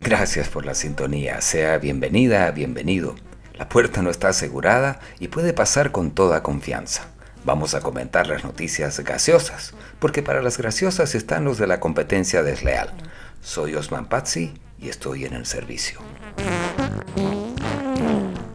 Gracias por la sintonía, sea bienvenida, bienvenido. La puerta no está asegurada y puede pasar con toda confianza. Vamos a comentar las noticias gaseosas, porque para las graciosas están los de la competencia desleal. Soy Osman Pazzi y estoy en el servicio.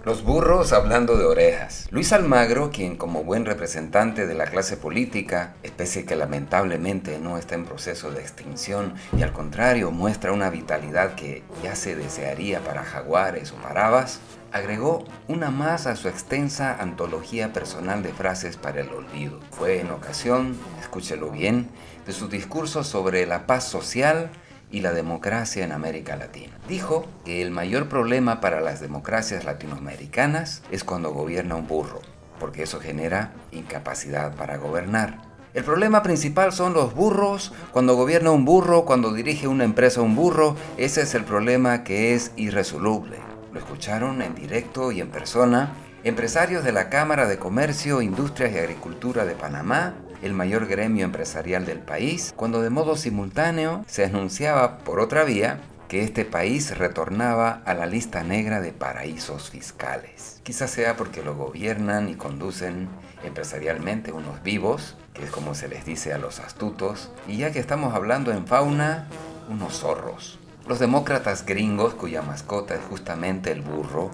Los burros hablando de orejas. Luis Almagro, quien como buen representante de la clase política, especie que lamentablemente no está en proceso de extinción y al contrario muestra una vitalidad que ya se desearía para jaguares o parabas, agregó una más a su extensa antología personal de frases para el olvido. Fue en ocasión, escúchelo bien, de su discurso sobre la paz social y la democracia en América Latina. Dijo que el mayor problema para las democracias latinoamericanas es cuando gobierna un burro, porque eso genera incapacidad para gobernar. El problema principal son los burros, cuando gobierna un burro, cuando dirige una empresa un burro, ese es el problema que es irresoluble. Lo escucharon en directo y en persona empresarios de la Cámara de Comercio, Industrias y Agricultura de Panamá, el mayor gremio empresarial del país, cuando de modo simultáneo se anunciaba por otra vía que este país retornaba a la lista negra de paraísos fiscales. Quizás sea porque lo gobiernan y conducen empresarialmente unos vivos, que es como se les dice a los astutos, y ya que estamos hablando en fauna, unos zorros. Los demócratas gringos, cuya mascota es justamente el burro,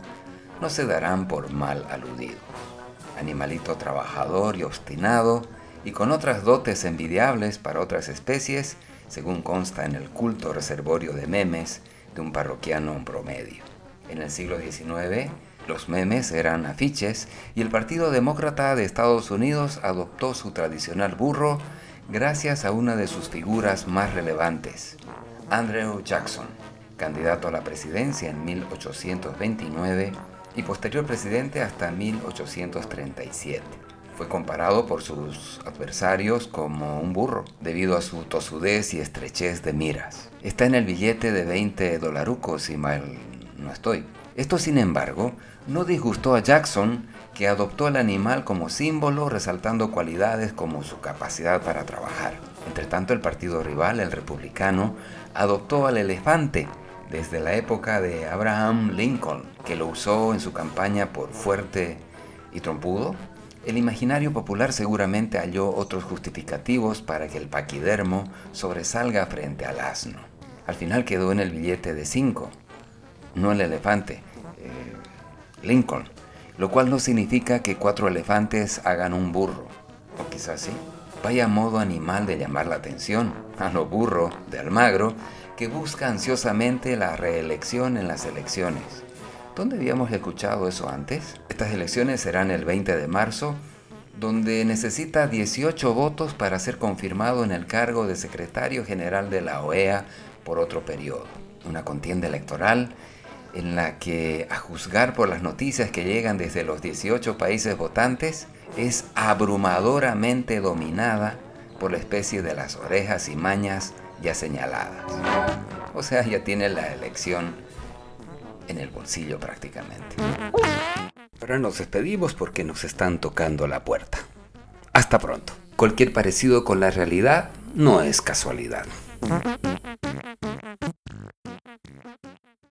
no se darán por mal aludido. Animalito trabajador y obstinado, y con otras dotes envidiables para otras especies, según consta en el culto reservorio de memes de un parroquiano promedio. En el siglo XIX, los memes eran afiches y el Partido Demócrata de Estados Unidos adoptó su tradicional burro gracias a una de sus figuras más relevantes, Andrew Jackson, candidato a la presidencia en 1829 y posterior presidente hasta 1837. Fue comparado por sus adversarios como un burro, debido a su tosudez y estrechez de miras. Está en el billete de 20 dolarucos, si mal no estoy. Esto, sin embargo, no disgustó a Jackson, que adoptó al animal como símbolo, resaltando cualidades como su capacidad para trabajar. Entre tanto, el partido rival, el republicano, adoptó al elefante desde la época de Abraham Lincoln, que lo usó en su campaña por fuerte y trompudo, el imaginario popular seguramente halló otros justificativos para que el paquidermo sobresalga frente al asno. Al final quedó en el billete de 5, no el elefante, eh, Lincoln, lo cual no significa que cuatro elefantes hagan un burro, o quizás sí. Vaya modo animal de llamar la atención a lo burro de Almagro que busca ansiosamente la reelección en las elecciones ¿Dónde habíamos escuchado eso antes? Estas elecciones serán el 20 de marzo, donde necesita 18 votos para ser confirmado en el cargo de secretario general de la OEA por otro periodo. Una contienda electoral en la que, a juzgar por las noticias que llegan desde los 18 países votantes, es abrumadoramente dominada por la especie de las orejas y mañas ya señaladas. O sea, ya tiene la elección en el bolsillo prácticamente. Ahora nos despedimos porque nos están tocando la puerta. Hasta pronto. Cualquier parecido con la realidad no es casualidad.